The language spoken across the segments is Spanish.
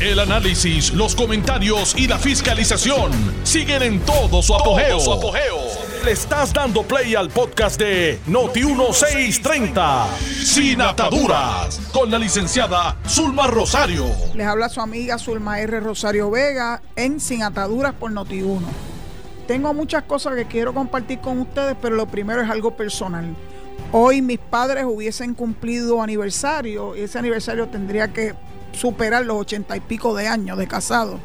El análisis, los comentarios y la fiscalización siguen en todo su apogeo. Le estás dando play al podcast de Noti1630, Sin Ataduras, con la licenciada Zulma Rosario. Les habla su amiga Zulma R. Rosario Vega en Sin Ataduras por Noti1. Tengo muchas cosas que quiero compartir con ustedes, pero lo primero es algo personal. Hoy mis padres hubiesen cumplido aniversario y ese aniversario tendría que superar los ochenta y pico de años de casado.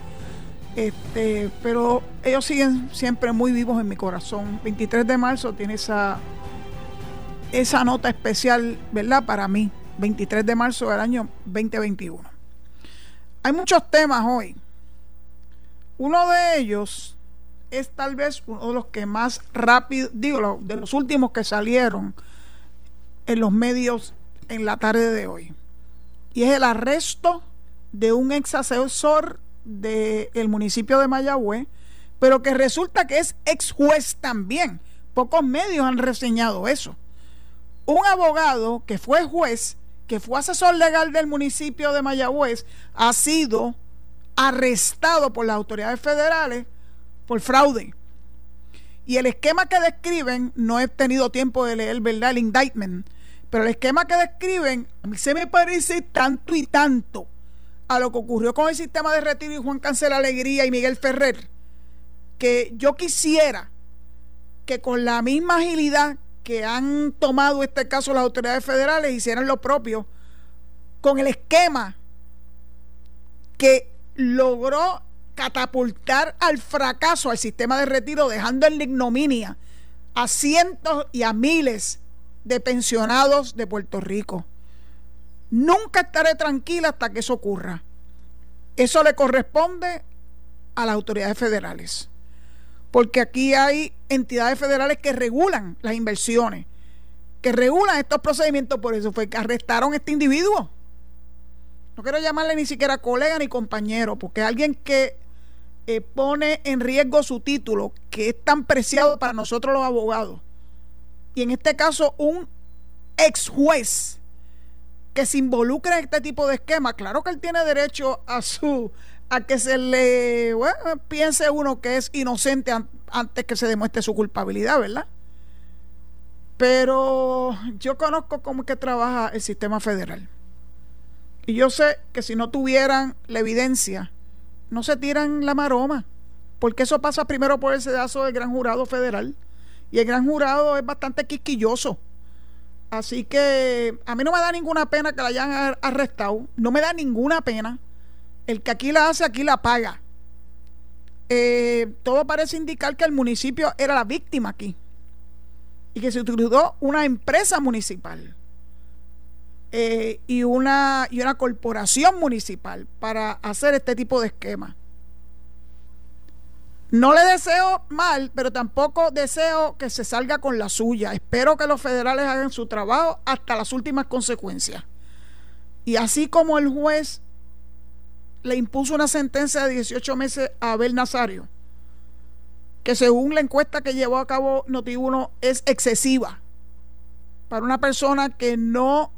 Este, pero ellos siguen siempre muy vivos en mi corazón. 23 de marzo tiene esa, esa nota especial, ¿verdad? Para mí. 23 de marzo del año 2021. Hay muchos temas hoy. Uno de ellos es tal vez uno de los que más rápido, digo, de los últimos que salieron en los medios en la tarde de hoy y es el arresto de un ex asesor del municipio de Mayagüez, pero que resulta que es ex juez también. Pocos medios han reseñado eso. Un abogado que fue juez, que fue asesor legal del municipio de Mayagüez, ha sido arrestado por las autoridades federales por fraude. Y el esquema que describen, no he tenido tiempo de leer, ¿verdad? El indictment, pero el esquema que describen, a mí se me parece tanto y tanto a lo que ocurrió con el sistema de retiro y Juan Cancel Alegría y Miguel Ferrer, que yo quisiera que con la misma agilidad que han tomado este caso las autoridades federales hicieran lo propio con el esquema que logró catapultar al fracaso al sistema de retiro, dejando en la ignominia a cientos y a miles de pensionados de Puerto Rico. Nunca estaré tranquila hasta que eso ocurra. Eso le corresponde a las autoridades federales. Porque aquí hay entidades federales que regulan las inversiones, que regulan estos procedimientos. Por eso fue que arrestaron a este individuo. No quiero llamarle ni siquiera colega ni compañero, porque alguien que eh, pone en riesgo su título, que es tan preciado para nosotros los abogados, y en este caso un ex juez que se involucra en este tipo de esquema, claro que él tiene derecho a su a que se le piense uno que es inocente antes que se demuestre su culpabilidad, ¿verdad? Pero yo conozco cómo es que trabaja el sistema federal. Y yo sé que si no tuvieran la evidencia, no se tiran la maroma, porque eso pasa primero por el sedazo del gran jurado federal y el gran jurado es bastante quisquilloso. Así que a mí no me da ninguna pena que la hayan arrestado, no me da ninguna pena. El que aquí la hace, aquí la paga. Eh, todo parece indicar que el municipio era la víctima aquí y que se utilizó una empresa municipal eh, y, una, y una corporación municipal para hacer este tipo de esquema. No le deseo mal, pero tampoco deseo que se salga con la suya. Espero que los federales hagan su trabajo hasta las últimas consecuencias. Y así como el juez le impuso una sentencia de 18 meses a Abel Nazario, que según la encuesta que llevó a cabo Notiuno es excesiva para una persona que no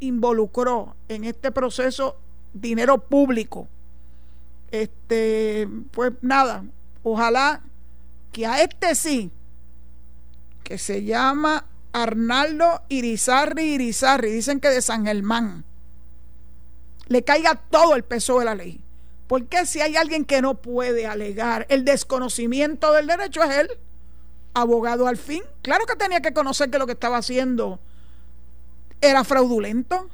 involucró en este proceso dinero público este, pues nada, ojalá que a este sí, que se llama Arnaldo Irizarri Irizarri, dicen que de San Germán, le caiga todo el peso de la ley. Porque si hay alguien que no puede alegar el desconocimiento del derecho es él, abogado al fin. Claro que tenía que conocer que lo que estaba haciendo era fraudulento.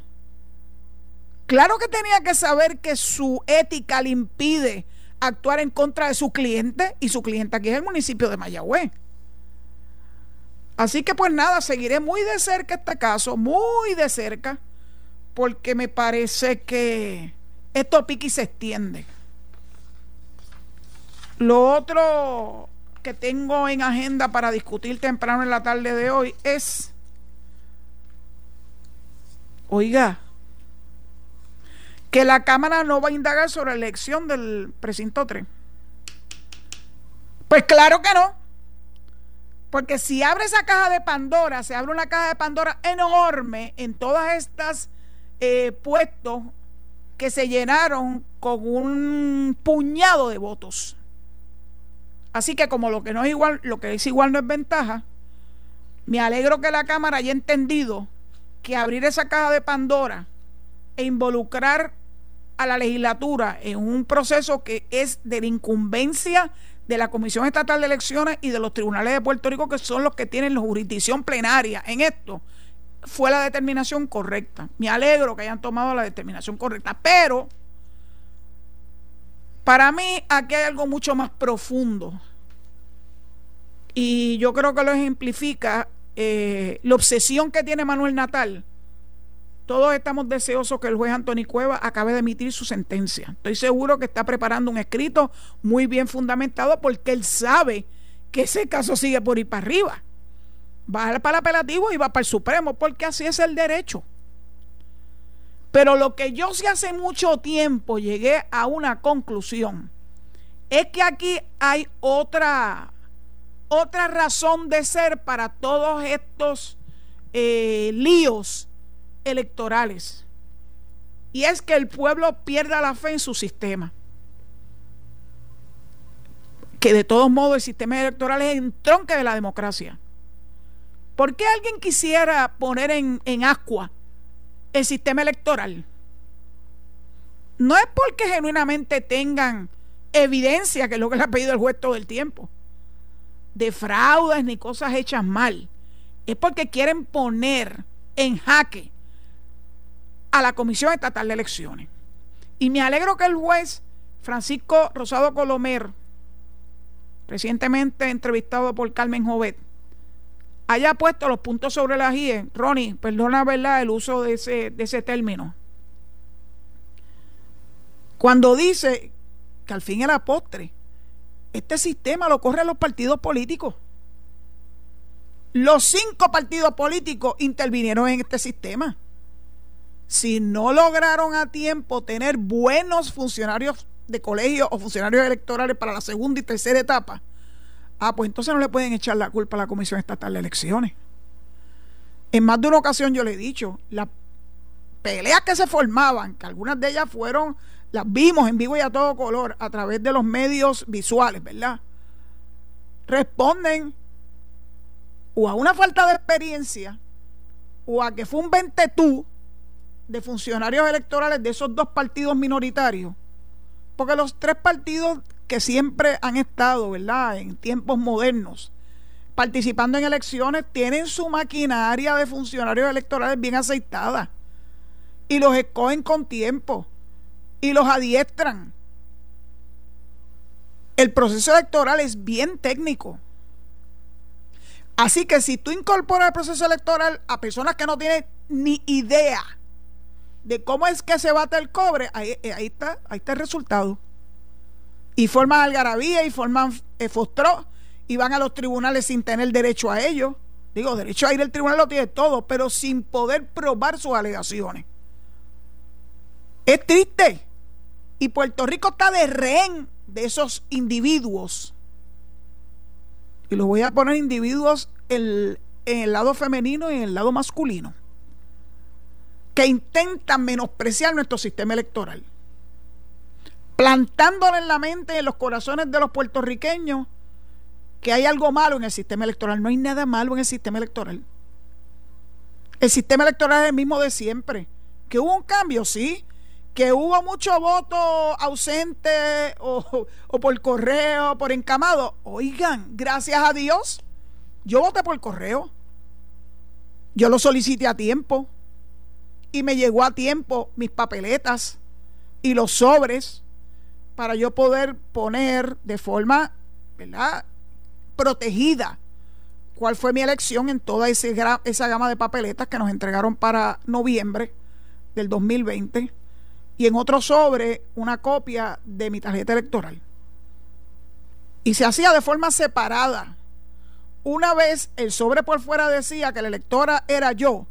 Claro que tenía que saber que su ética le impide actuar en contra de su cliente y su cliente aquí es el municipio de Mayagüez. Así que pues nada, seguiré muy de cerca este caso, muy de cerca, porque me parece que esto pique y se extiende. Lo otro que tengo en agenda para discutir temprano en la tarde de hoy es, oiga, que la Cámara no va a indagar sobre la elección del precinto 3. Pues claro que no. Porque si abre esa caja de Pandora, se abre una caja de Pandora enorme en todas estas eh, puestos que se llenaron con un puñado de votos. Así que como lo que no es igual, lo que es igual no es ventaja, me alegro que la Cámara haya entendido que abrir esa caja de Pandora e involucrar a la legislatura en un proceso que es de la incumbencia de la Comisión Estatal de Elecciones y de los tribunales de Puerto Rico, que son los que tienen la jurisdicción plenaria en esto, fue la determinación correcta. Me alegro que hayan tomado la determinación correcta, pero para mí aquí hay algo mucho más profundo. Y yo creo que lo ejemplifica eh, la obsesión que tiene Manuel Natal. Todos estamos deseosos que el juez Antonio Cueva acabe de emitir su sentencia. Estoy seguro que está preparando un escrito muy bien fundamentado porque él sabe que ese caso sigue por ir para arriba. Va para el apelativo y va para el Supremo porque así es el derecho. Pero lo que yo sí hace mucho tiempo llegué a una conclusión es que aquí hay otra, otra razón de ser para todos estos eh, líos electorales. Y es que el pueblo pierda la fe en su sistema. Que de todos modos el sistema electoral es el tronque de la democracia. ¿Por qué alguien quisiera poner en, en ascua el sistema electoral. No es porque genuinamente tengan evidencia, que es lo que le ha pedido el juez todo el tiempo, de fraudes ni cosas hechas mal. Es porque quieren poner en jaque a la Comisión Estatal de Elecciones. Y me alegro que el juez Francisco Rosado Colomer, recientemente entrevistado por Carmen Jovet, haya puesto los puntos sobre las IE. Ronnie, perdona verdad el uso de ese, de ese término. Cuando dice que al fin la postre, este sistema lo corren los partidos políticos. Los cinco partidos políticos intervinieron en este sistema. Si no lograron a tiempo tener buenos funcionarios de colegio o funcionarios electorales para la segunda y tercera etapa, Ah, pues entonces no le pueden echar la culpa a la Comisión Estatal de Elecciones. En más de una ocasión yo le he dicho, las peleas que se formaban, que algunas de ellas fueron, las vimos en vivo y a todo color a través de los medios visuales, ¿verdad? Responden o a una falta de experiencia o a que fue un ventetú de funcionarios electorales de esos dos partidos minoritarios. Porque los tres partidos que siempre han estado, ¿verdad?, en tiempos modernos, participando en elecciones, tienen su maquinaria de funcionarios electorales bien aceitada y los escogen con tiempo y los adiestran. El proceso electoral es bien técnico. Así que si tú incorporas el proceso electoral a personas que no tienen ni idea de cómo es que se bate el cobre, ahí, ahí está, ahí está el resultado y forman algarabía y forman eh, fostró y van a los tribunales sin tener derecho a ello. Digo, derecho a ir al tribunal lo tiene todo, pero sin poder probar sus alegaciones. Es triste. Y Puerto Rico está de rehén de esos individuos. Y los voy a poner individuos en el lado femenino y en el lado masculino. Que intentan menospreciar nuestro sistema electoral plantándole en la mente, en los corazones de los puertorriqueños, que hay algo malo en el sistema electoral. No hay nada malo en el sistema electoral. El sistema electoral es el mismo de siempre. Que hubo un cambio, sí. Que hubo mucho voto ausente o, o por correo, por encamado. Oigan, gracias a Dios, yo voté por correo. Yo lo solicité a tiempo. Y me llegó a tiempo mis papeletas y los sobres para yo poder poner de forma, ¿verdad? Protegida cuál fue mi elección en toda esa gama de papeletas que nos entregaron para noviembre del 2020 y en otro sobre una copia de mi tarjeta electoral. Y se hacía de forma separada. Una vez el sobre por fuera decía que la electora era yo,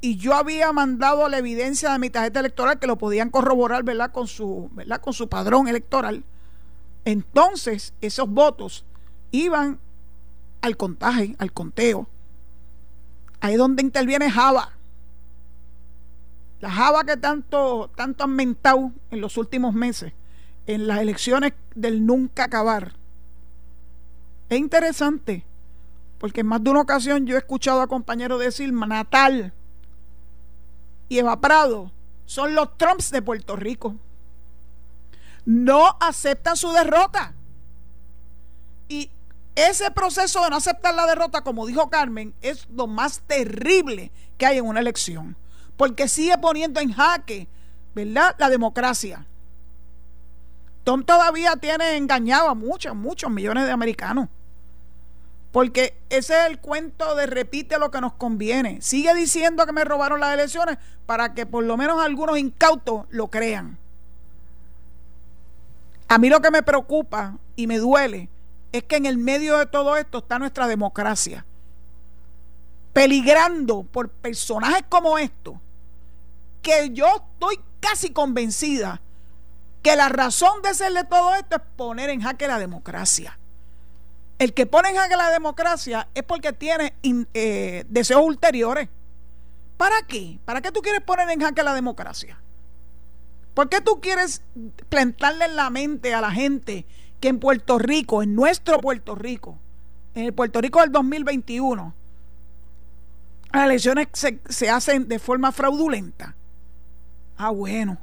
y yo había mandado la evidencia de mi tarjeta electoral que lo podían corroborar, ¿verdad? Con su, ¿verdad? Con su padrón electoral. Entonces, esos votos iban al contaje, al conteo. Ahí es donde interviene Java. la java que tanto, tanto han mentado en los últimos meses, en las elecciones del nunca acabar. Es interesante, porque en más de una ocasión yo he escuchado a compañeros decir, Natal y Eva Prado son los Trumps de Puerto Rico. No aceptan su derrota. Y ese proceso de no aceptar la derrota, como dijo Carmen, es lo más terrible que hay en una elección. Porque sigue poniendo en jaque, ¿verdad?, la democracia. Tom todavía tiene engañado a muchos, muchos millones de americanos. Porque ese es el cuento de repite lo que nos conviene. Sigue diciendo que me robaron las elecciones para que por lo menos algunos incautos lo crean. A mí lo que me preocupa y me duele es que en el medio de todo esto está nuestra democracia. Peligrando por personajes como estos, que yo estoy casi convencida que la razón de hacerle todo esto es poner en jaque la democracia el que pone en jaque la democracia es porque tiene eh, deseos ulteriores. ¿Para qué? ¿Para qué tú quieres poner en jaque la democracia? ¿Por qué tú quieres plantarle en la mente a la gente que en Puerto Rico, en nuestro Puerto Rico, en el Puerto Rico del 2021, las elecciones se, se hacen de forma fraudulenta? Ah, bueno.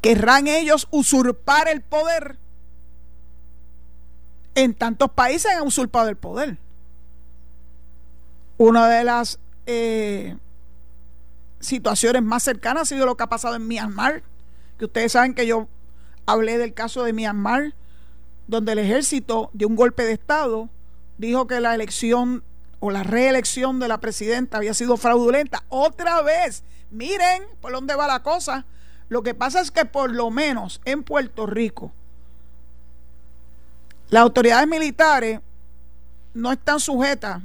¿Querrán ellos usurpar el poder? En tantos países han usurpado el poder. Una de las eh, situaciones más cercanas ha sido lo que ha pasado en Myanmar, que ustedes saben que yo hablé del caso de Myanmar, donde el ejército de un golpe de Estado dijo que la elección o la reelección de la presidenta había sido fraudulenta. Otra vez, miren por dónde va la cosa. Lo que pasa es que por lo menos en Puerto Rico, las autoridades militares no están sujetas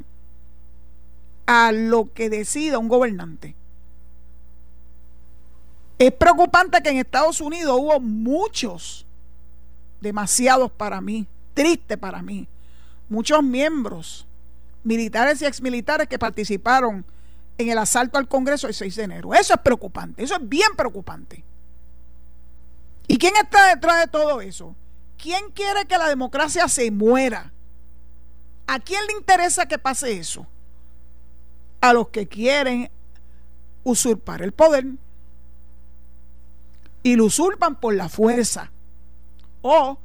a lo que decida un gobernante. Es preocupante que en Estados Unidos hubo muchos, demasiados para mí, triste para mí, muchos miembros militares y exmilitares que participaron en el asalto al Congreso el 6 de enero. Eso es preocupante, eso es bien preocupante. ¿Y quién está detrás de todo eso? ¿Quién quiere que la democracia se muera? ¿A quién le interesa que pase eso? A los que quieren usurpar el poder. Y lo usurpan por la fuerza. O,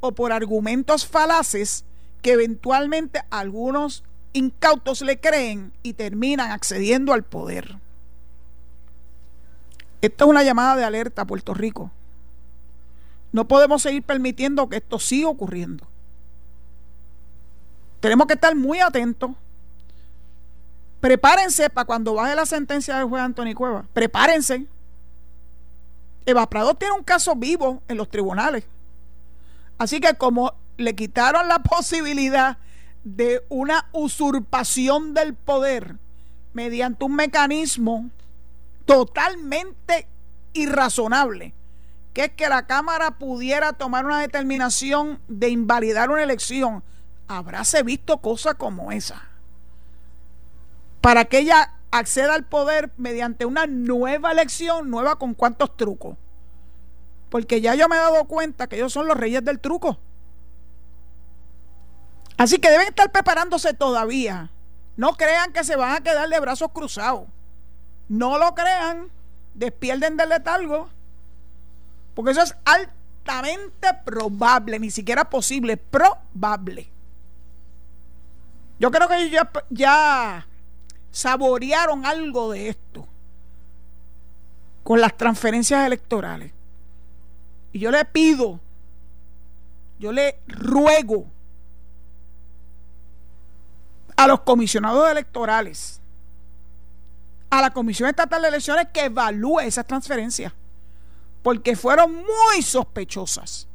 o por argumentos falaces que eventualmente algunos incautos le creen y terminan accediendo al poder. Esta es una llamada de alerta a Puerto Rico. No podemos seguir permitiendo que esto siga ocurriendo. Tenemos que estar muy atentos. Prepárense para cuando baje la sentencia del juez Antonio Cueva. Prepárense. Eva Prado tiene un caso vivo en los tribunales. Así que como le quitaron la posibilidad de una usurpación del poder mediante un mecanismo totalmente irrazonable que es que la Cámara pudiera tomar una determinación de invalidar una elección, habráse visto cosas como esa. Para que ella acceda al poder mediante una nueva elección, nueva con cuántos trucos. Porque ya yo me he dado cuenta que ellos son los reyes del truco. Así que deben estar preparándose todavía. No crean que se van a quedar de brazos cruzados. No lo crean. Despierden del letargo. Porque eso es altamente probable, ni siquiera posible, probable. Yo creo que ellos ya, saborearon algo de esto con las transferencias electorales. Y yo le pido, yo le ruego a los comisionados electorales, a la Comisión Estatal de Elecciones que evalúe esas transferencias porque fueron muy sospechosas,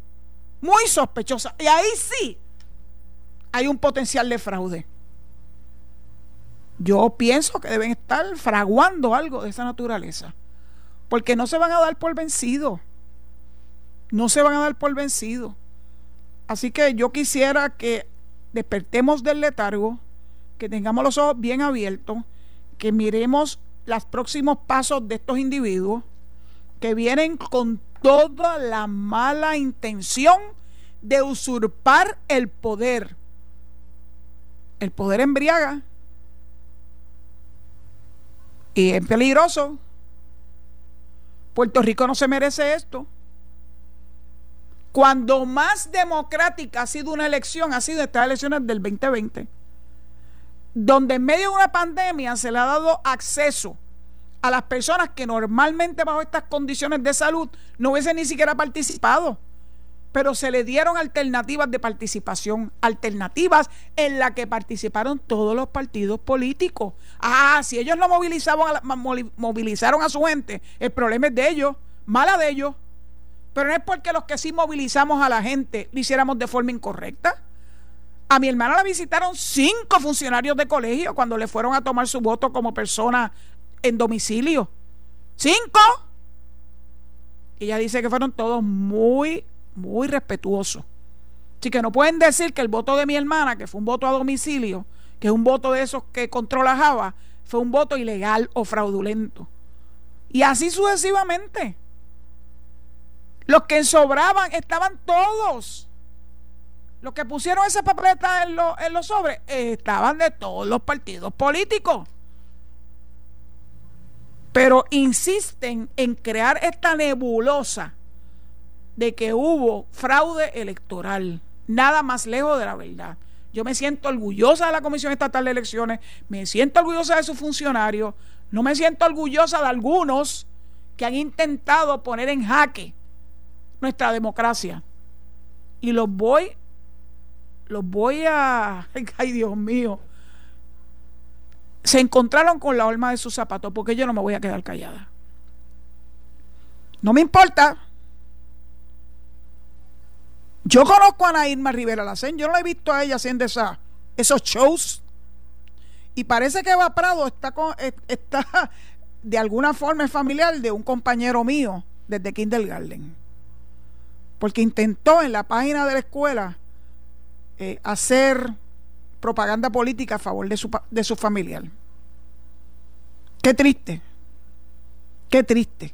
muy sospechosas. Y ahí sí hay un potencial de fraude. Yo pienso que deben estar fraguando algo de esa naturaleza, porque no se van a dar por vencido, no se van a dar por vencido. Así que yo quisiera que despertemos del letargo, que tengamos los ojos bien abiertos, que miremos los próximos pasos de estos individuos que vienen con toda la mala intención de usurpar el poder. El poder embriaga y es peligroso. Puerto Rico no se merece esto. Cuando más democrática ha sido una elección, ha sido estas elecciones del 2020, donde en medio de una pandemia se le ha dado acceso a las personas que normalmente bajo estas condiciones de salud no hubiesen ni siquiera participado pero se le dieron alternativas de participación, alternativas en las que participaron todos los partidos políticos. Ah, si ellos no movilizaban movilizaron a su gente, el problema es de ellos, mala de ellos. Pero no es porque los que sí movilizamos a la gente lo hiciéramos de forma incorrecta. A mi hermana la visitaron cinco funcionarios de colegio cuando le fueron a tomar su voto como persona en domicilio. Cinco. Y ella dice que fueron todos muy muy respetuoso. Así que no pueden decir que el voto de mi hermana, que fue un voto a domicilio, que es un voto de esos que controla Java, fue un voto ilegal o fraudulento. Y así sucesivamente. Los que sobraban estaban todos. Los que pusieron esa papeleta en, en los sobres estaban de todos los partidos políticos. Pero insisten en crear esta nebulosa de que hubo fraude electoral. Nada más lejos de la verdad. Yo me siento orgullosa de la Comisión Estatal de Elecciones, me siento orgullosa de sus funcionarios, no me siento orgullosa de algunos que han intentado poner en jaque nuestra democracia. Y los voy, los voy a... Ay, Dios mío. Se encontraron con la horma de sus zapatos porque yo no me voy a quedar callada. No me importa yo conozco a Ana Irma Rivera Lacén, yo no la he visto a ella haciendo esos shows. Y parece que Eva Prado está, con, está de alguna forma familiar de un compañero mío desde Kindergarten. Porque intentó en la página de la escuela eh, hacer propaganda política a favor de su, de su familiar. Qué triste. Qué triste.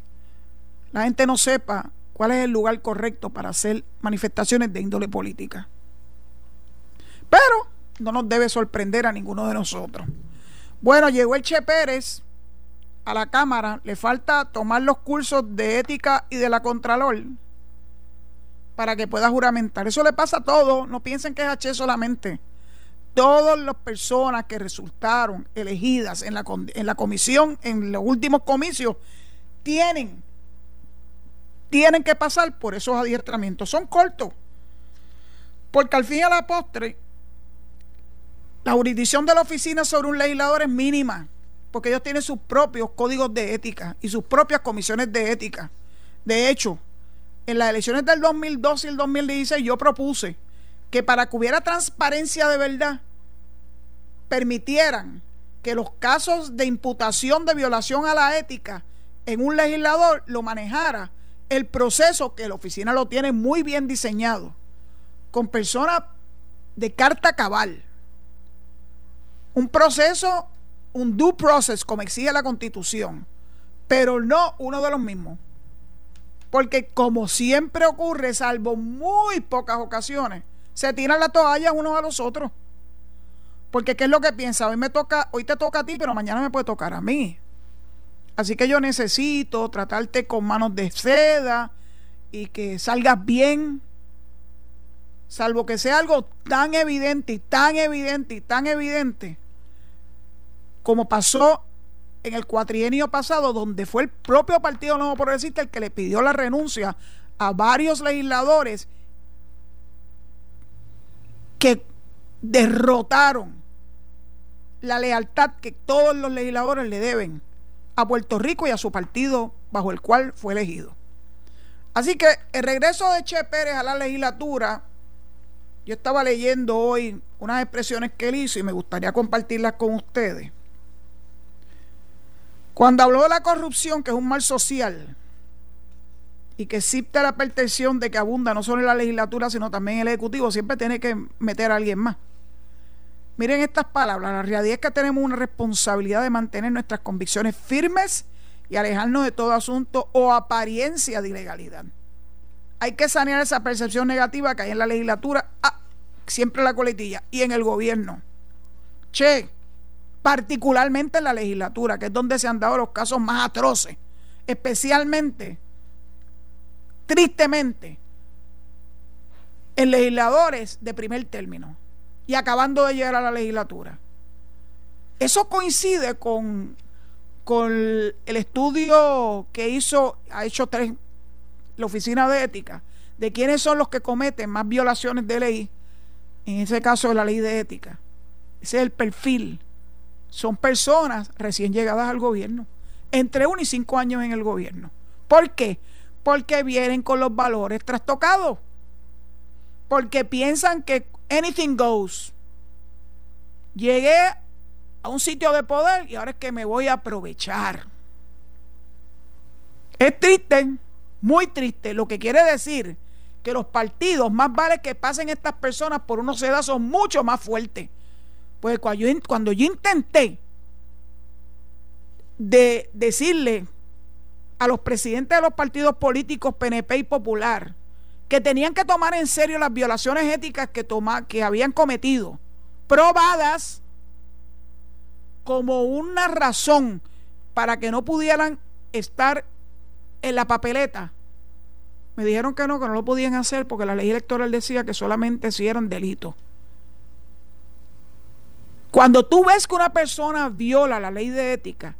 La gente no sepa cuál es el lugar correcto para hacer manifestaciones de índole política. Pero no nos debe sorprender a ninguno de nosotros. Bueno, llegó el Che Pérez a la Cámara, le falta tomar los cursos de ética y de la Contralor para que pueda juramentar. Eso le pasa a todos, no piensen que es H solamente. Todas las personas que resultaron elegidas en la, comisión, en los últimos comicios, tienen tienen que pasar por esos adiestramientos. Son cortos. Porque al fin y a la postre, la jurisdicción de la oficina sobre un legislador es mínima. Porque ellos tienen sus propios códigos de ética y sus propias comisiones de ética. De hecho, en las elecciones del 2012 y el 2016 yo propuse que para que hubiera transparencia de verdad, permitieran que los casos de imputación de violación a la ética en un legislador lo manejara el proceso que la oficina lo tiene muy bien diseñado, con personas de carta cabal. Un proceso, un due process, como exige la constitución, pero no uno de los mismos. Porque como siempre ocurre, salvo muy pocas ocasiones, se tiran la toalla unos a los otros. Porque ¿qué es lo que piensa? Hoy me toca, hoy te toca a ti, pero mañana me puede tocar a mí. Así que yo necesito tratarte con manos de seda y que salgas bien, salvo que sea algo tan evidente y tan evidente y tan evidente como pasó en el cuatrienio pasado, donde fue el propio Partido Nuevo Progresista el que le pidió la renuncia a varios legisladores que derrotaron la lealtad que todos los legisladores le deben a Puerto Rico y a su partido bajo el cual fue elegido. Así que el regreso de Che Pérez a la legislatura, yo estaba leyendo hoy unas expresiones que él hizo y me gustaría compartirlas con ustedes. Cuando habló de la corrupción, que es un mal social, y que existe la percepción de que abunda no solo en la legislatura, sino también en el Ejecutivo, siempre tiene que meter a alguien más. Miren estas palabras, la realidad es que tenemos una responsabilidad de mantener nuestras convicciones firmes y alejarnos de todo asunto o apariencia de ilegalidad. Hay que sanear esa percepción negativa que hay en la legislatura, ah, siempre la coletilla, y en el gobierno. Che, particularmente en la legislatura, que es donde se han dado los casos más atroces, especialmente, tristemente, en legisladores de primer término y acabando de llegar a la legislatura. Eso coincide con con el estudio que hizo, ha hecho tres, la Oficina de Ética, de quiénes son los que cometen más violaciones de ley, en ese caso la ley de ética. Ese es el perfil. Son personas recién llegadas al gobierno, entre uno y cinco años en el gobierno. ¿Por qué? Porque vienen con los valores trastocados. Porque piensan que anything goes. Llegué a un sitio de poder y ahora es que me voy a aprovechar. Es triste, muy triste, lo que quiere decir que los partidos, más vale que pasen estas personas por unos sedazos mucho más fuertes. Pues cuando yo, cuando yo intenté de decirle a los presidentes de los partidos políticos PNP y Popular que tenían que tomar en serio las violaciones éticas que, que habían cometido, probadas, como una razón para que no pudieran estar en la papeleta. Me dijeron que no, que no lo podían hacer porque la ley electoral decía que solamente si eran delitos. Cuando tú ves que una persona viola la ley de ética,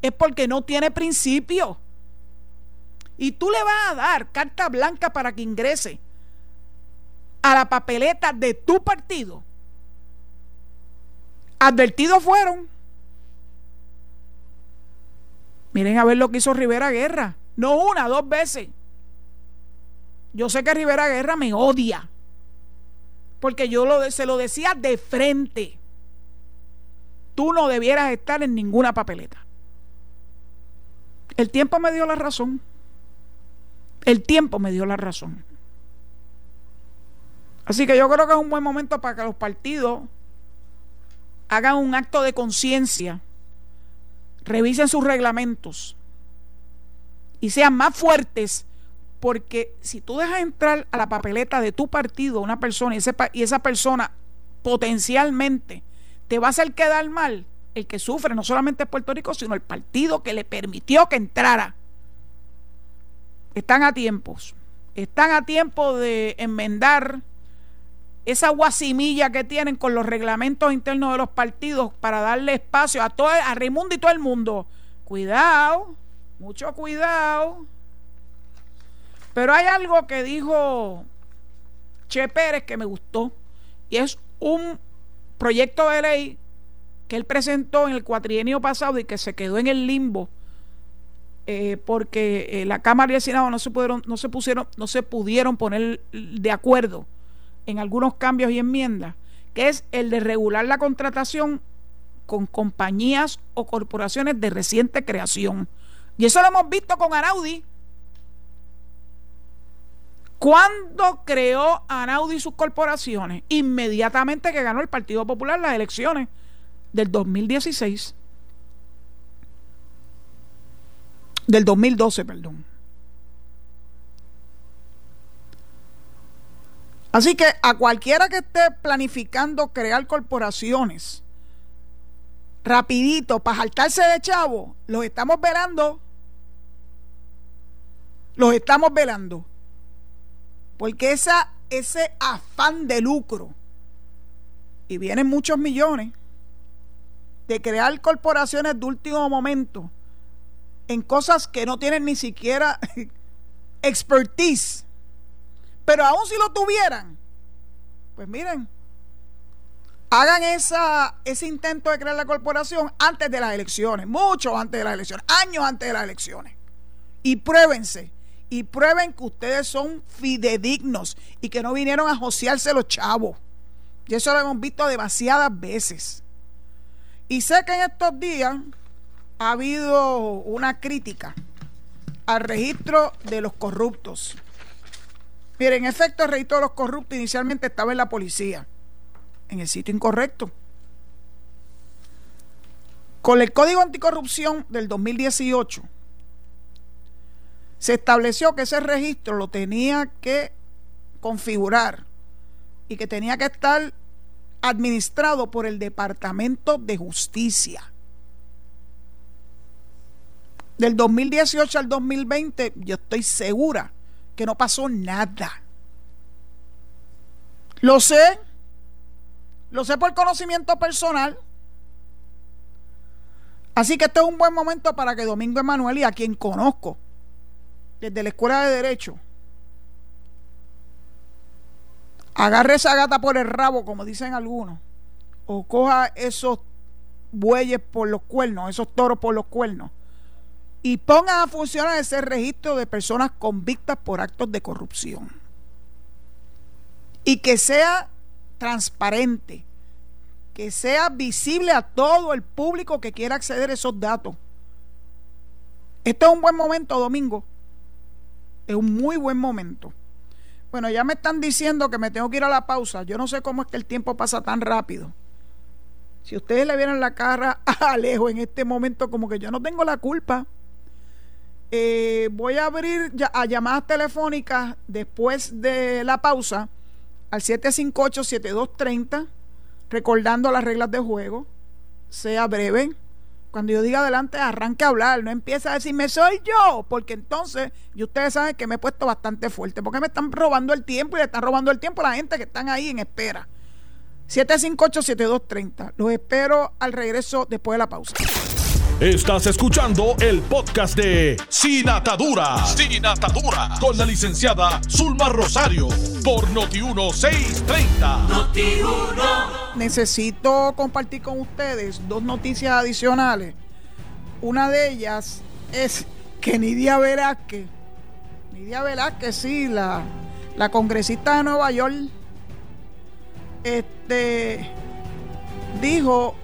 es porque no tiene principio. Y tú le vas a dar carta blanca para que ingrese a la papeleta de tu partido. Advertidos fueron Miren a ver lo que hizo Rivera Guerra. No una, dos veces. Yo sé que Rivera Guerra me odia. Porque yo se lo decía de frente. Tú no debieras estar en ninguna papeleta. El tiempo me dio la razón. El tiempo me dio la razón. Así que yo creo que es un buen momento para que los partidos hagan un acto de conciencia revisen sus reglamentos y sean más fuertes, porque si tú dejas entrar a la papeleta de tu partido una persona y, y esa persona potencialmente te va a hacer quedar mal, el que sufre no solamente Puerto Rico, sino el partido que le permitió que entrara. Están a tiempos, están a tiempo de enmendar esa guasimilla que tienen con los reglamentos internos de los partidos para darle espacio a todo a Raimundo y todo el mundo. Cuidado, mucho cuidado. Pero hay algo que dijo Che Pérez que me gustó y es un proyecto de ley que él presentó en el cuatrienio pasado y que se quedó en el limbo eh, porque eh, la Cámara y el Senado no se pudieron, no se pusieron, no se pudieron poner de acuerdo en algunos cambios y enmiendas, que es el de regular la contratación con compañías o corporaciones de reciente creación. Y eso lo hemos visto con Anaudi. ¿Cuándo creó Anaudi sus corporaciones? Inmediatamente que ganó el Partido Popular las elecciones del 2016. Del 2012, perdón. Así que a cualquiera que esté planificando crear corporaciones rapidito para saltarse de chavo, los estamos velando. Los estamos velando. Porque esa, ese afán de lucro, y vienen muchos millones, de crear corporaciones de último momento en cosas que no tienen ni siquiera expertise pero aún si lo tuvieran, pues miren, hagan esa, ese intento de crear la corporación antes de las elecciones, mucho antes de las elecciones, años antes de las elecciones. Y pruébense, y prueben que ustedes son fidedignos y que no vinieron a josearse los chavos. Y eso lo hemos visto demasiadas veces. Y sé que en estos días ha habido una crítica al registro de los corruptos. Miren, en efecto, el registro de los corruptos inicialmente estaba en la policía, en el sitio incorrecto. Con el Código Anticorrupción del 2018 se estableció que ese registro lo tenía que configurar y que tenía que estar administrado por el Departamento de Justicia. Del 2018 al 2020 yo estoy segura que no pasó nada. Lo sé, lo sé por conocimiento personal. Así que este es un buen momento para que Domingo Emanuel, y a quien conozco desde la Escuela de Derecho, agarre esa gata por el rabo, como dicen algunos, o coja esos bueyes por los cuernos, esos toros por los cuernos, y ponga a funcionar ese registro de personas convictas por actos de corrupción. Y que sea transparente, que sea visible a todo el público que quiera acceder a esos datos. Este es un buen momento, Domingo. Es un muy buen momento. Bueno, ya me están diciendo que me tengo que ir a la pausa. Yo no sé cómo es que el tiempo pasa tan rápido. Si ustedes le vieran la cara a Alejo en este momento, como que yo no tengo la culpa. Eh, voy a abrir a llamadas telefónicas después de la pausa al 758-7230, recordando las reglas de juego. Sea breve, cuando yo diga adelante, arranque a hablar, no empieza a decirme soy yo, porque entonces, y ustedes saben que me he puesto bastante fuerte, porque me están robando el tiempo y le están robando el tiempo a la gente que están ahí en espera. 758-7230. Los espero al regreso después de la pausa. Estás escuchando el podcast de Sin Atadura. Sin Atadura. Con la licenciada Zulma Rosario. Por Noti1630. Noti1. Necesito compartir con ustedes dos noticias adicionales. Una de ellas es que Nidia Velázquez, Nidia Velázquez, sí, la, la congresista de Nueva York, este, dijo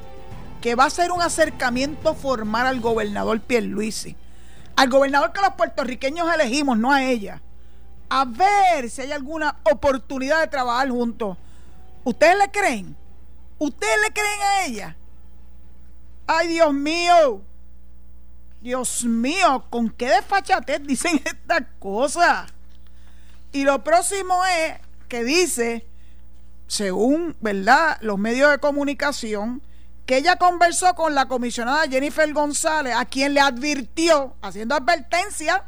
que va a ser un acercamiento formal al gobernador Pierluisi. Al gobernador que los puertorriqueños elegimos, no a ella. A ver si hay alguna oportunidad de trabajar juntos. ¿Ustedes le creen? ¿Ustedes le creen a ella? Ay, Dios mío. Dios mío, ¿con qué desfachatez dicen estas cosas? Y lo próximo es que dice, según, ¿verdad?, los medios de comunicación, que ella conversó con la comisionada Jennifer González, a quien le advirtió, haciendo advertencia,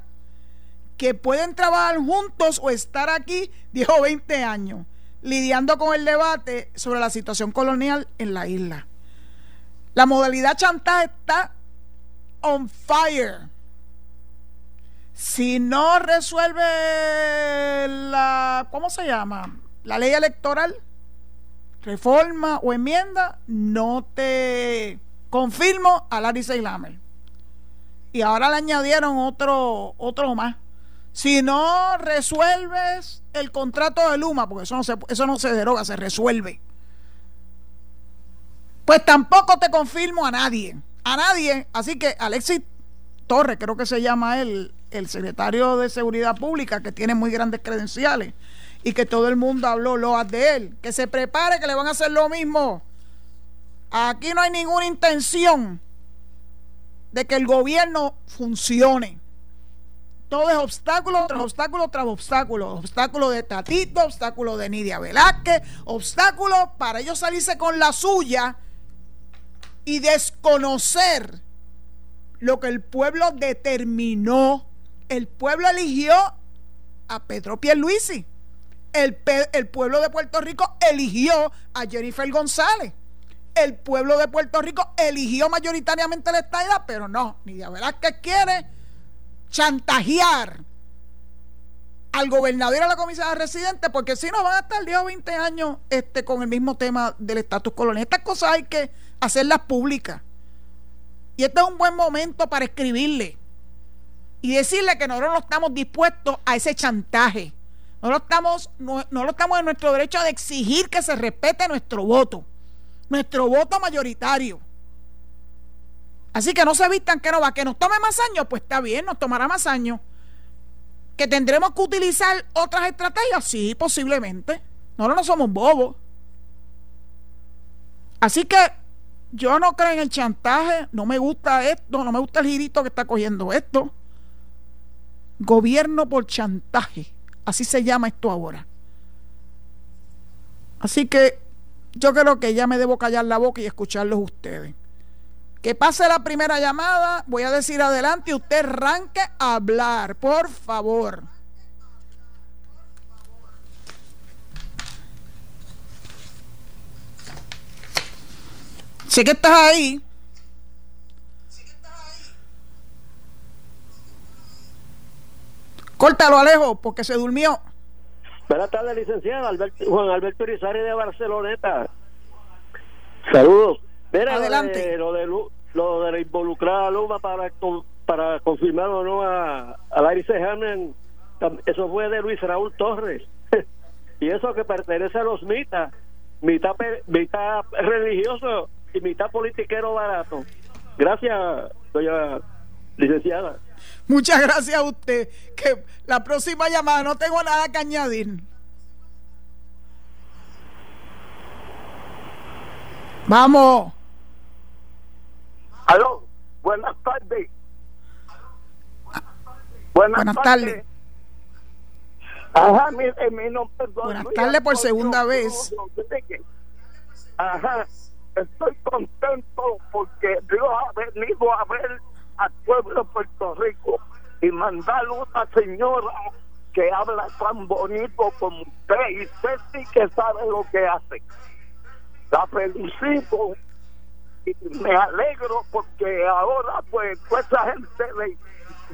que pueden trabajar juntos o estar aquí 10 o 20 años, lidiando con el debate sobre la situación colonial en la isla. La modalidad chantaje está on fire. Si no resuelve la, ¿cómo se llama? La ley electoral, reforma o enmienda, no te confirmo a Larry Seilamer. Y ahora le añadieron otro, otro más. Si no resuelves el contrato de Luma, porque eso no se, eso no se deroga, se resuelve. Pues tampoco te confirmo a nadie. A nadie. Así que Alexis Torres, creo que se llama él, el secretario de Seguridad Pública, que tiene muy grandes credenciales y que todo el mundo habló loas de él. Que se prepare, que le van a hacer lo mismo. Aquí no hay ninguna intención de que el gobierno funcione. Todo es obstáculo tras obstáculo tras obstáculo. Obstáculo de Tatito, obstáculo de Nidia Velázquez, obstáculo para ellos salirse con la suya y desconocer lo que el pueblo determinó. El pueblo eligió a Pedro Pierluisi el, el pueblo de Puerto Rico eligió a Jennifer González. El pueblo de Puerto Rico eligió mayoritariamente la estadía, pero no, ni de verdad que quiere chantajear al gobernador y a la comisaria residente, porque si no van a estar 10 o 20 años este, con el mismo tema del estatus colonial. Estas cosas hay que hacerlas públicas. Y este es un buen momento para escribirle y decirle que nosotros no estamos dispuestos a ese chantaje. No lo estamos, no, lo estamos en nuestro derecho de exigir que se respete nuestro voto, nuestro voto mayoritario. Así que no se vistan que no va, que nos tome más años, pues está bien, nos tomará más años. Que tendremos que utilizar otras estrategias, sí, posiblemente. Nosotros no somos bobos. Así que yo no creo en el chantaje, no me gusta esto, no me gusta el girito que está cogiendo esto. Gobierno por chantaje, así se llama esto ahora. Así que yo creo que ya me debo callar la boca y escucharlos ustedes. Que pase la primera llamada, voy a decir adelante y usted arranque a hablar, por favor. Sé que estás ahí. Córtalo, Alejo, porque se durmió. Buenas tardes, licenciado Juan Alberto Irizarry de Barceloneta. Saludos. Adelante. Lo de, lo de, involucrar a Luma para, para confirmar o no a, a Larry Sejamen, eso fue de Luis Raúl Torres. y eso que pertenece a los mitas, mitad, mitad religioso y mitad politiquero barato. Gracias, doña licenciada. Muchas gracias a usted. Que la próxima llamada no tengo nada que añadir. Vamos. Aló, buenas tardes. Buenas, tardes. Ajá, mi, mi nombre Buenas tardes por segunda vez. Ajá, estoy contento porque Dios ha venido a ver al pueblo de Puerto Rico y mandar una señora que habla tan bonito como usted y usted sí que sabe lo que hace. La felicito y me alegro porque ahora pues toda esa gente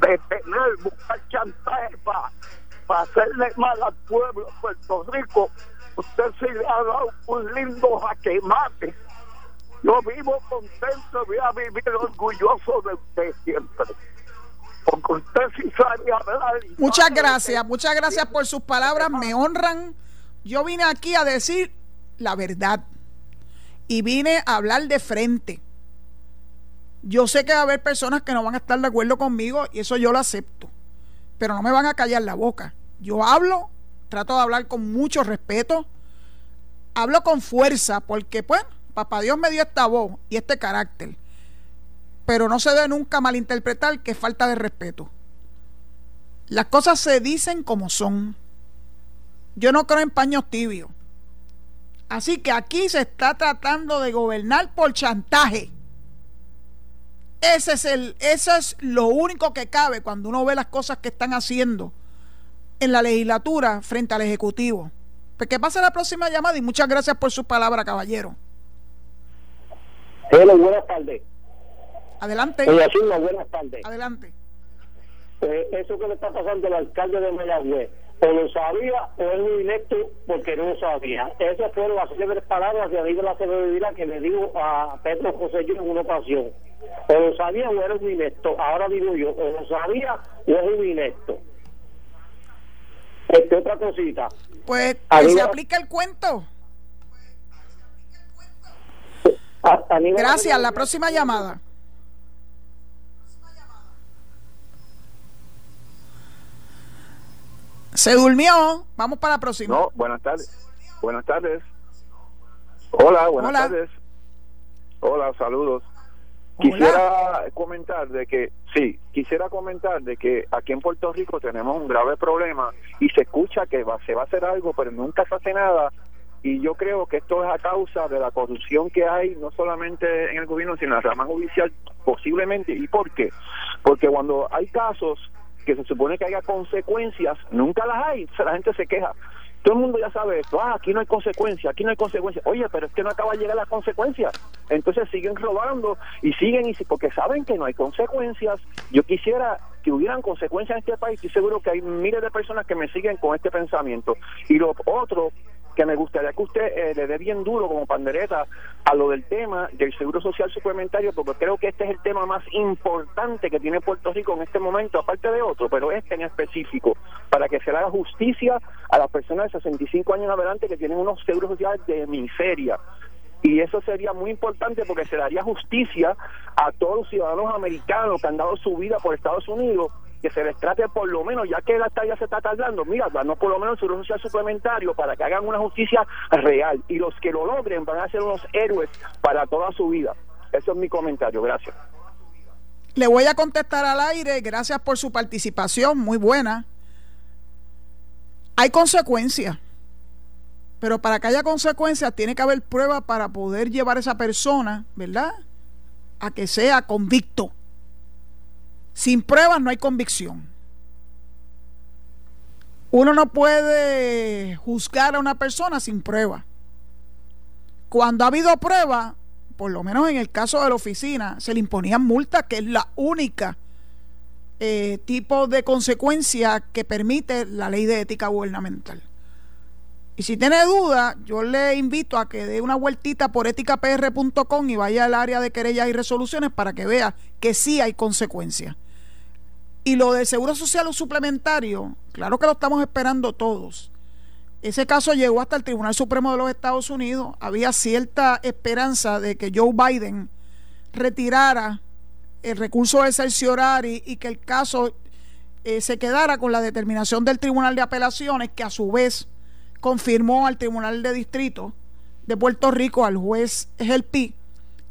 de, tener, buscar chantaje para hacerle mal al pueblo de Puerto Rico, usted sí le ha dado un lindo jaque mate yo vivo contento, voy a vivir orgulloso de usted siempre. Porque usted sí sabe hablar. Muchas gracias, muchas gracias por sus palabras, me honran. Yo vine aquí a decir la verdad y vine a hablar de frente. Yo sé que va a haber personas que no van a estar de acuerdo conmigo y eso yo lo acepto, pero no me van a callar la boca. Yo hablo, trato de hablar con mucho respeto, hablo con fuerza porque pues Papá Dios me dio esta voz y este carácter. Pero no se debe nunca malinterpretar que falta de respeto. Las cosas se dicen como son. Yo no creo en paños tibios. Así que aquí se está tratando de gobernar por chantaje. Ese es el, eso es lo único que cabe cuando uno ve las cosas que están haciendo en la legislatura frente al Ejecutivo. Pues que pase la próxima llamada y muchas gracias por su palabra, caballero. Hello, buenas tardes. Adelante. buenas tardes. Adelante. Eh, eso que le está pasando al alcalde de Mayagüez, o lo sabía o es muy inepto porque no lo sabía. Esas fueron las célebres palabras de Aníbal Acevedo que le digo a Pedro José yo en una ocasión. O lo sabía o era un inepto. Ahora digo yo, o lo sabía o es un inepto. Este, otra cosita. Pues, que se aplica el cuento. Gracias, la próxima llamada. Se durmió. Vamos para la próxima. No, buenas tardes. Buenas tardes. Hola, buenas tardes. Hola, saludos. Quisiera comentar de que, sí, quisiera comentar de que aquí en Puerto Rico tenemos un grave problema y se escucha que va, se va a hacer algo, pero nunca se hace nada y yo creo que esto es a causa de la corrupción que hay no solamente en el gobierno sino en la rama judicial posiblemente y por qué porque cuando hay casos que se supone que haya consecuencias nunca las hay la gente se queja todo el mundo ya sabe esto, ah, aquí no hay consecuencias, aquí no hay consecuencias. Oye, pero es que no acaba de llegar las consecuencias. Entonces siguen robando y siguen, y porque saben que no hay consecuencias. Yo quisiera que hubieran consecuencias en este país, y seguro que hay miles de personas que me siguen con este pensamiento. Y lo otro que me gustaría que usted eh, le dé bien duro como pandereta a lo del tema del seguro social suplementario, porque creo que este es el tema más importante que tiene Puerto Rico en este momento, aparte de otro, pero este en específico, para que se le haga justicia a las personas de 65 años adelante que tienen unos seguros sociales de miseria. Y eso sería muy importante porque se daría justicia a todos los ciudadanos americanos que han dado su vida por Estados Unidos que se les trate por lo menos, ya que la ya se está tardando, mira, danos por lo menos un social suplementario para que hagan una justicia real y los que lo logren van a ser unos héroes para toda su vida. Eso es mi comentario, gracias. Le voy a contestar al aire, gracias por su participación, muy buena. Hay consecuencias, pero para que haya consecuencias tiene que haber pruebas para poder llevar a esa persona, ¿verdad? A que sea convicto. Sin pruebas no hay convicción. Uno no puede juzgar a una persona sin prueba. Cuando ha habido prueba, por lo menos en el caso de la oficina, se le imponían multas, que es la única eh, tipo de consecuencia que permite la ley de ética gubernamental. Y si tiene duda, yo le invito a que dé una vueltita por eticapr.com y vaya al área de querellas y resoluciones para que vea que sí hay consecuencias. Y lo del seguro social o suplementario, claro que lo estamos esperando todos. Ese caso llegó hasta el Tribunal Supremo de los Estados Unidos. Había cierta esperanza de que Joe Biden retirara el recurso de cerciorar y, que el caso eh, se quedara con la determinación del Tribunal de Apelaciones, que a su vez confirmó al Tribunal de Distrito de Puerto Rico, al juez Gelpi,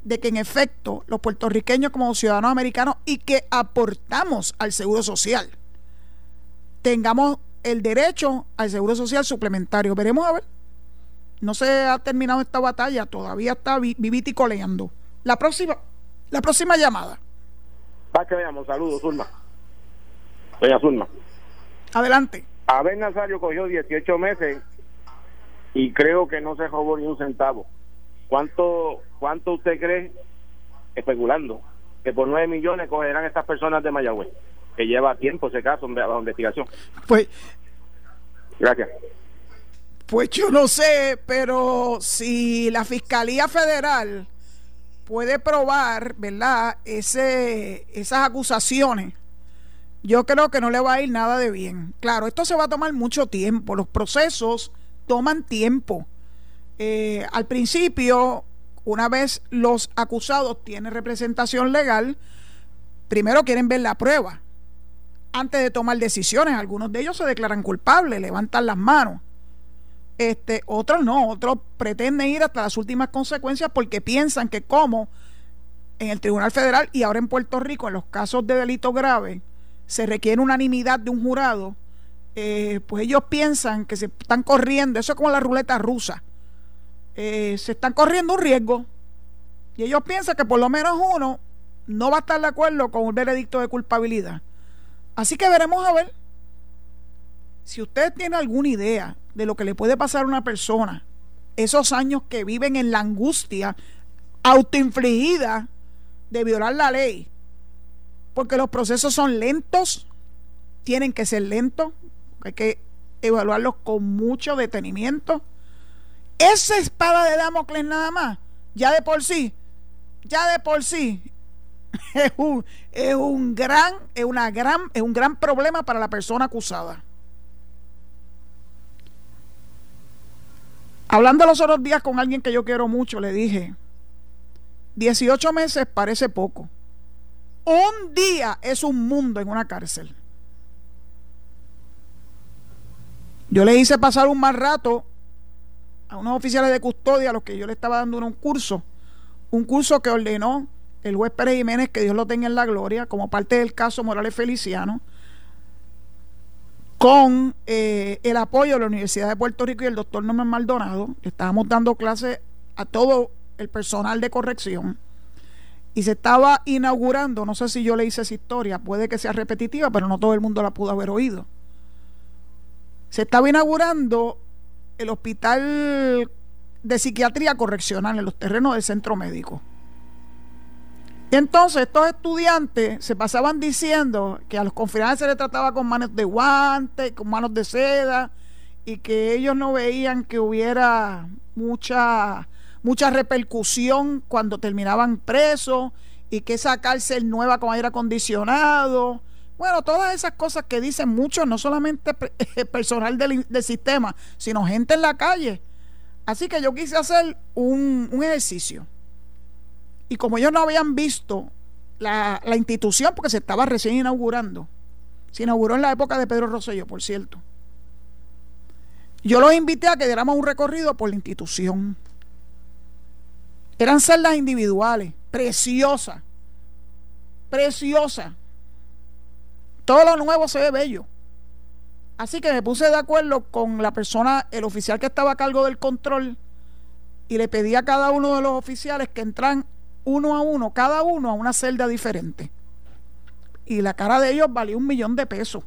de que en efecto los puertorriqueños como ciudadanos americanos y que aportamos al seguro social tengamos el derecho al seguro social suplementario. Veremos a ver. No se ha terminado esta batalla, todavía está vivita y coleando. La próxima, la próxima llamada. Va que veamos, saludos, Zulma. Doña Zulma. Adelante. Abel Nazario cogió 18 meses y creo que no se robó ni un centavo. ¿Cuánto, cuánto usted cree, especulando, que por 9 millones cogerán estas personas de Mayagüez? Que lleva tiempo ese caso, la investigación. Pues. Gracias. Pues yo no sé, pero si la Fiscalía Federal puede probar, ¿verdad? Ese, esas acusaciones, yo creo que no le va a ir nada de bien. Claro, esto se va a tomar mucho tiempo, los procesos toman tiempo. Eh, al principio, una vez los acusados tienen representación legal, primero quieren ver la prueba antes de tomar decisiones. Algunos de ellos se declaran culpables, levantan las manos. Este, otros no, otros pretenden ir hasta las últimas consecuencias porque piensan que como en el Tribunal Federal y ahora en Puerto Rico, en los casos de delito grave, se requiere unanimidad de un jurado, eh, pues ellos piensan que se están corriendo, eso es como la ruleta rusa, eh, se están corriendo un riesgo. Y ellos piensan que por lo menos uno no va a estar de acuerdo con un veredicto de culpabilidad. Así que veremos a ver si usted tiene alguna idea de lo que le puede pasar a una persona, esos años que viven en la angustia autoinfligida de violar la ley, porque los procesos son lentos, tienen que ser lentos, hay que evaluarlos con mucho detenimiento. Esa espada de Damocles nada más, ya de por sí, ya de por sí, es un, es un gran, es una gran, es un gran problema para la persona acusada. Hablando los otros días con alguien que yo quiero mucho, le dije, 18 meses parece poco. Un día es un mundo en una cárcel. Yo le hice pasar un mal rato a unos oficiales de custodia a los que yo le estaba dando un curso, un curso que ordenó el juez Pérez Jiménez, que Dios lo tenga en la gloria, como parte del caso Morales Feliciano, con eh, el apoyo de la Universidad de Puerto Rico y el doctor Norman Maldonado, estábamos dando clases a todo el personal de corrección y se estaba inaugurando, no sé si yo le hice esa historia, puede que sea repetitiva, pero no todo el mundo la pudo haber oído. Se estaba inaugurando el hospital de psiquiatría correccional en los terrenos del centro médico. Entonces estos estudiantes se pasaban diciendo que a los confinados se les trataba con manos de guante, con manos de seda, y que ellos no veían que hubiera mucha, mucha repercusión cuando terminaban presos, y que esa cárcel nueva con aire acondicionado, bueno, todas esas cosas que dicen muchos, no solamente personal del, sistema, sino gente en la calle. Así que yo quise hacer un, un ejercicio y como ellos no habían visto la, institución, porque se estaba recién inaugurando, se inauguró en la época de Pedro Rosselló, por cierto. Yo los invité a que diéramos un recorrido por la institución. Eran celdas individuales, preciosa, preciosa. Todo lo nuevo se ve bello. Así que me puse de acuerdo con la persona, el oficial que estaba a cargo del control, y le pedí a cada uno de los oficiales que entran uno a uno, cada uno a una celda diferente. Y la cara de ellos valía un millón de pesos.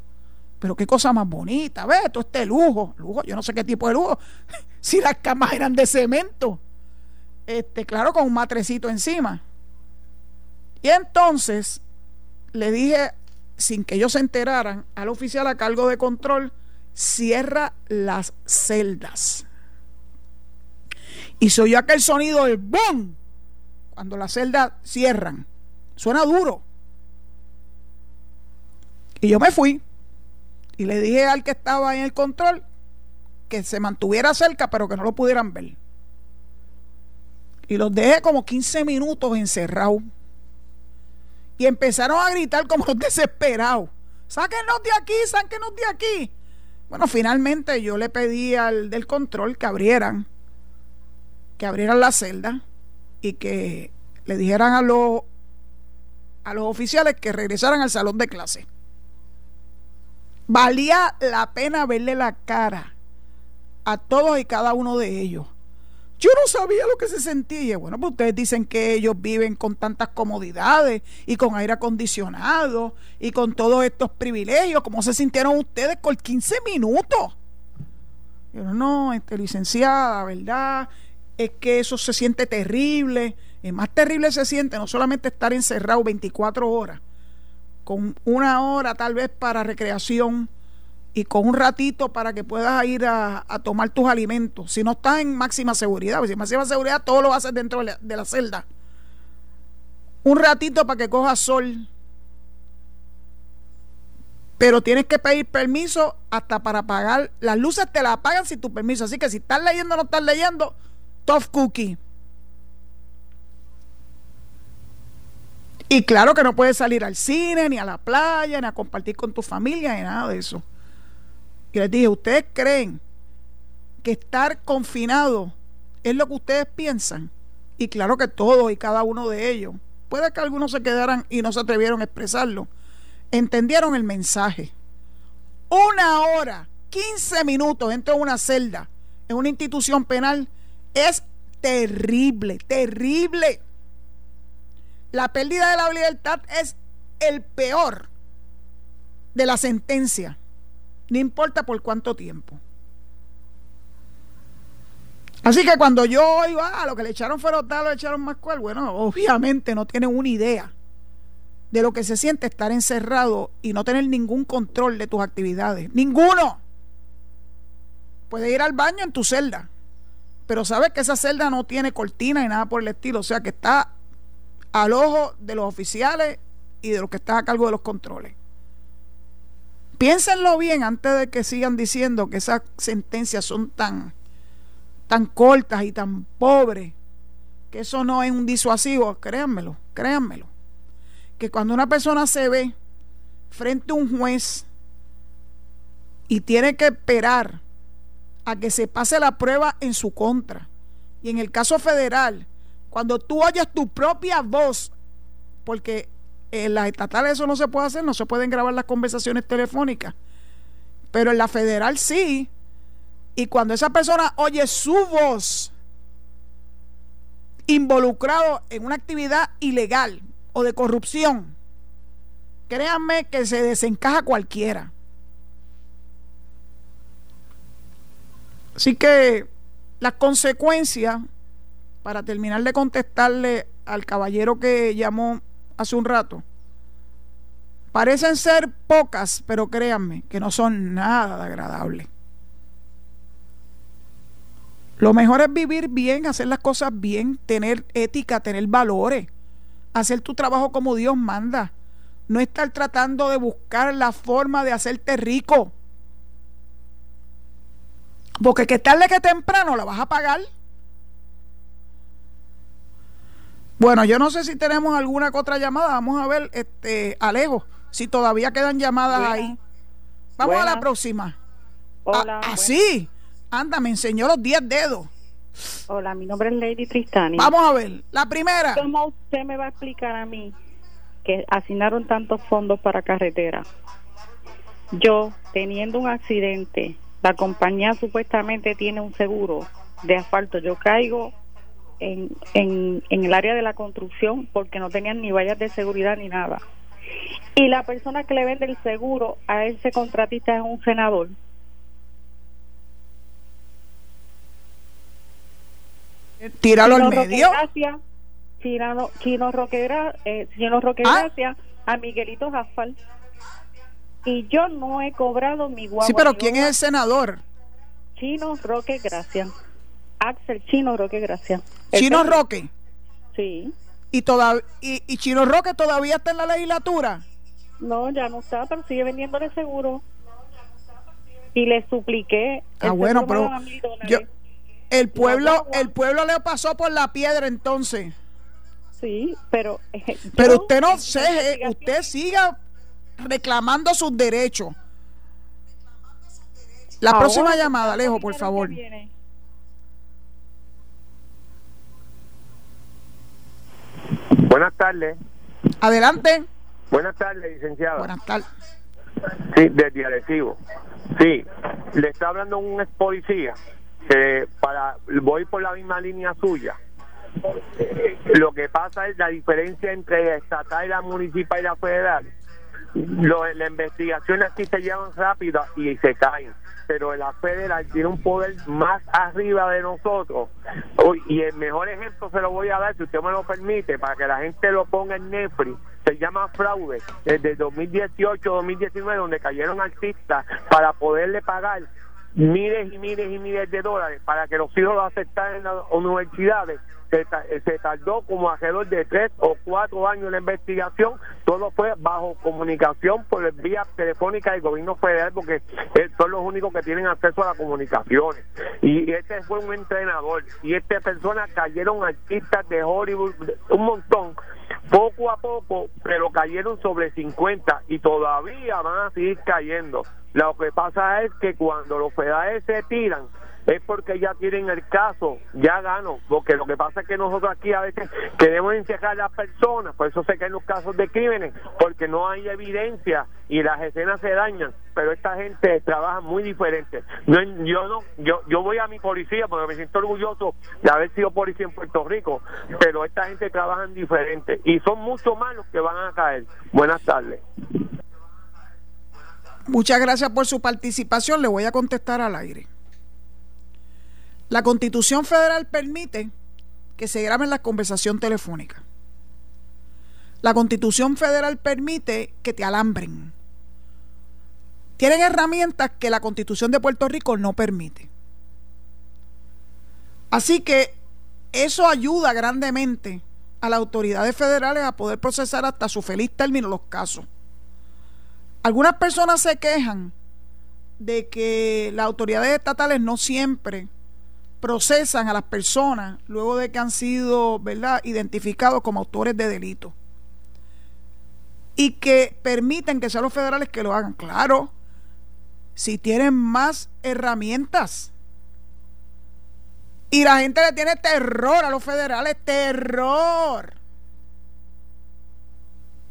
Pero qué cosa más bonita, ve, todo este lujo, lujo, yo no sé qué tipo de lujo, si las camas eran de cemento, este, claro, con un matrecito encima. Y entonces le dije, sin que ellos se enteraran, al oficial a cargo de control, cierra las celdas. Y se oyó aquel sonido del boom cuando las celdas cierran. Suena duro. Y yo me fui y le dije al que estaba en el control que se mantuviera cerca, pero que no lo pudieran ver. Y los dejé como 15 minutos encerrados. Y empezaron a gritar como desesperados. Sáquenos de aquí, sáquenos de aquí. Bueno, finalmente yo le pedí al del control que abrieran, que abrieran la celda y que le dijeran a los, a los oficiales que regresaran al salón de clase. Valía la pena verle la cara a todos y cada uno de ellos. Yo no sabía lo que se sentía. Bueno, pues ustedes dicen que ellos viven con tantas comodidades y con aire acondicionado y con todos estos privilegios. ¿Cómo se sintieron ustedes con 15 minutos? Yo no, este, licenciada, ¿verdad? Es que eso se siente terrible. Es más terrible se siente no solamente estar encerrado 24 horas, con una hora tal vez para recreación y con un ratito para que puedas ir a, tomar tus alimentos. Si no estás en máxima seguridad, si en máxima seguridad todo lo haces dentro de la, celda. Un ratito para que cojas sol. Pero tienes que pedir permiso hasta para pagar. Las luces te las pagan si tu permiso. Así que si estás leyendo o no estás leyendo, tough cookie. Y claro que no puedes salir al cine, ni a la playa, ni a compartir con tu familia, ni nada de eso. Y les dije, ¿ustedes creen que estar confinado es lo que ustedes piensan? Y claro que todos y cada uno de ellos, puede que algunos se quedaran y no se atrevieron a expresarlo, entendieron el mensaje. Una hora, 15 minutos dentro de una celda, en una institución penal, es terrible, terrible. La pérdida de la libertad es el peor de la sentencia, no importa por cuánto tiempo. Así que cuando yo oigo, ah, lo que le echaron fue tal, lo echaron más cual, bueno, obviamente no tienen una idea de lo que se siente estar encerrado y no tener ningún control de tus actividades. Ninguno. Puedes ir al baño en tu celda, pero sabes que esa celda no tiene cortina y nada por el estilo, o sea que está al ojo de los oficiales y de los que están a cargo de los controles. Piénsenlo bien antes de que sigan diciendo que esas sentencias son tan, tan cortas y tan pobres, que eso no es un disuasivo, créanmelo, créanmelo. Que cuando una persona se ve frente a un juez y tiene que esperar a que se pase la prueba en su contra, y en el caso federal, cuando tú oyes tu propia voz, porque en las estatales eso no se puede hacer, no se pueden grabar las conversaciones telefónicas, pero en la federal sí. Y cuando esa persona oye su voz involucrado en una actividad ilegal o de corrupción, créanme que se desencaja cualquiera. Así que las consecuencias para terminar de contestarle al caballero que llamó hace un rato, parecen ser pocas, pero créanme que no son nada agradables. Lo mejor es vivir bien, hacer las cosas bien, tener ética, tener valores, hacer tu trabajo como Dios manda, no estar tratando de buscar la forma de hacerte rico. Porque que tarde que temprano la vas a pagar. Bueno, yo no sé si tenemos alguna otra llamada. Vamos a ver, este, Alejo, si todavía quedan llamadas ahí. Vamos a la próxima. Hola. Así. Ah, Anda, me enseñó los 10 dedos. Hola, mi nombre es Lady Tristani. Vamos a ver, la primera. ¿Cómo usted me va a explicar a mí que asignaron tantos fondos para carretera? Yo, teniendo un accidente, la compañía supuestamente tiene un seguro de asfalto, yo caigo en, en, en el área de la construcción porque no tenían ni vallas de seguridad ni nada. Y la persona que le vende el seguro a ese contratista es un senador. Tíralo al medio. Gracias, Chino, Chino Roque, eh, Chino Roque ¿Ah? a Miguelito Jafal. Y yo no he cobrado mi guagua. Sí, pero ¿quién es el senador? Chino Roque, gracias. Axel Chino Roque, gracias. Chino Roque. Sí. Y, toda- y, y Chino Roque todavía está en la legislatura. No, ya no está, pero sigue vendiéndole seguro. Y le supliqué. Ah, el bueno, pero yo, el pueblo, el pueblo le pasó por la piedra entonces. Sí, pero. eh, Pero yo- usted no se, investigación- usted siga reclamando sus derechos. La Ahora, próxima llamada, Alejo, por favor. que viene, Buenas tardes. Adelante. Buenas tardes, licenciada. Buenas tardes. Sí, del directivo. Sí, le está hablando un ex policía. Que para voy por la misma línea suya. Eh, Lo que pasa es la diferencia entre la estatal, la municipal y la federal. Lo, la investigación aquí se llevan rápido y se caen, pero la federal tiene un poder más arriba de nosotros. Y el mejor ejemplo se lo voy a dar, si usted me lo permite, para que la gente lo ponga en Netflix. Se llama Fraude, desde 2018-2019, donde cayeron artistas para poderle pagar miles y miles y miles de dólares para que los hijos lo aceptaran en las universidades. Se, ta- se tardó como alrededor de tres o cuatro años la investigación. Todo fue bajo comunicación por vía telefónica del gobierno federal, porque eh, son los únicos que tienen acceso a las comunicaciones. Y este fue un entrenador. Y esta persona cayeron artistas de Hollywood, un montón poco a poco, pero cayeron sobre 50 y todavía van a seguir cayendo. Lo que pasa es que cuando los federales se tiran es porque ya tienen el caso, ya ganó, porque lo que pasa es que nosotros aquí a veces queremos encerrar a las personas, por eso se caen los casos de crímenes, porque no hay evidencia y las escenas se dañan, pero esta gente trabaja muy diferente. No, yo no, yo, yo voy a mi policía porque me siento orgulloso de haber sido policía en Puerto Rico, pero esta gente trabaja diferente y son mucho más los que van a caer. Buenas tardes. Muchas gracias por su participación. Le voy a contestar al aire. La Constitución Federal permite que se graben las conversaciones telefónicas. La Constitución Federal permite que te alambren. Tienen herramientas que la Constitución de Puerto Rico no permite. Así que eso ayuda grandemente a las autoridades federales a poder procesar hasta su feliz término los casos. Algunas personas se quejan de que las autoridades estatales no siempre procesan a las personas luego de que han sido ¿verdad? identificados como autores de delito y que permiten que sean los federales que lo hagan. Claro, si tienen más herramientas. Y la gente le tiene terror a los federales, terror.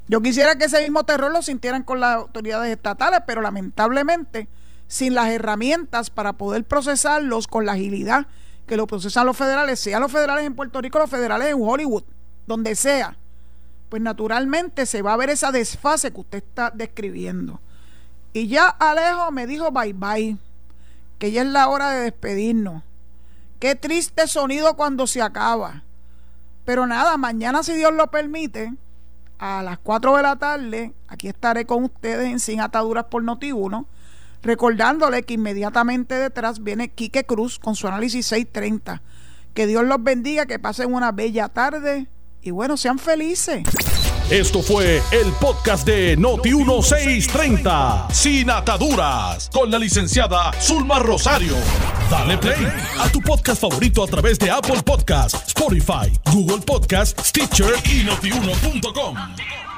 Yo quisiera que ese mismo terror lo sintieran con las autoridades estatales, pero lamentablemente, sin las herramientas para poder procesarlos con la agilidad que lo procesan los federales, sean los federales en Puerto Rico, los federales en Hollywood, donde sea, pues naturalmente se va a ver esa desfase que usted está describiendo. Y ya Alejo me dijo bye bye, que ya es la hora de despedirnos. Qué triste sonido cuando se acaba. Pero nada, mañana si Dios lo permite, a las 4 de la tarde, aquí estaré con ustedes en Sin Ataduras por Noti1, recordándole que inmediatamente detrás viene Quique Cruz con su análisis 630. Que Dios los bendiga, que pasen una bella tarde y bueno, sean felices. Esto fue el podcast de Noti1630, sin ataduras, con la licenciada Zulma Rosario. Dale play a tu podcast favorito a través de Apple Podcasts, Spotify, Google Podcasts, Stitcher y notiuno.com.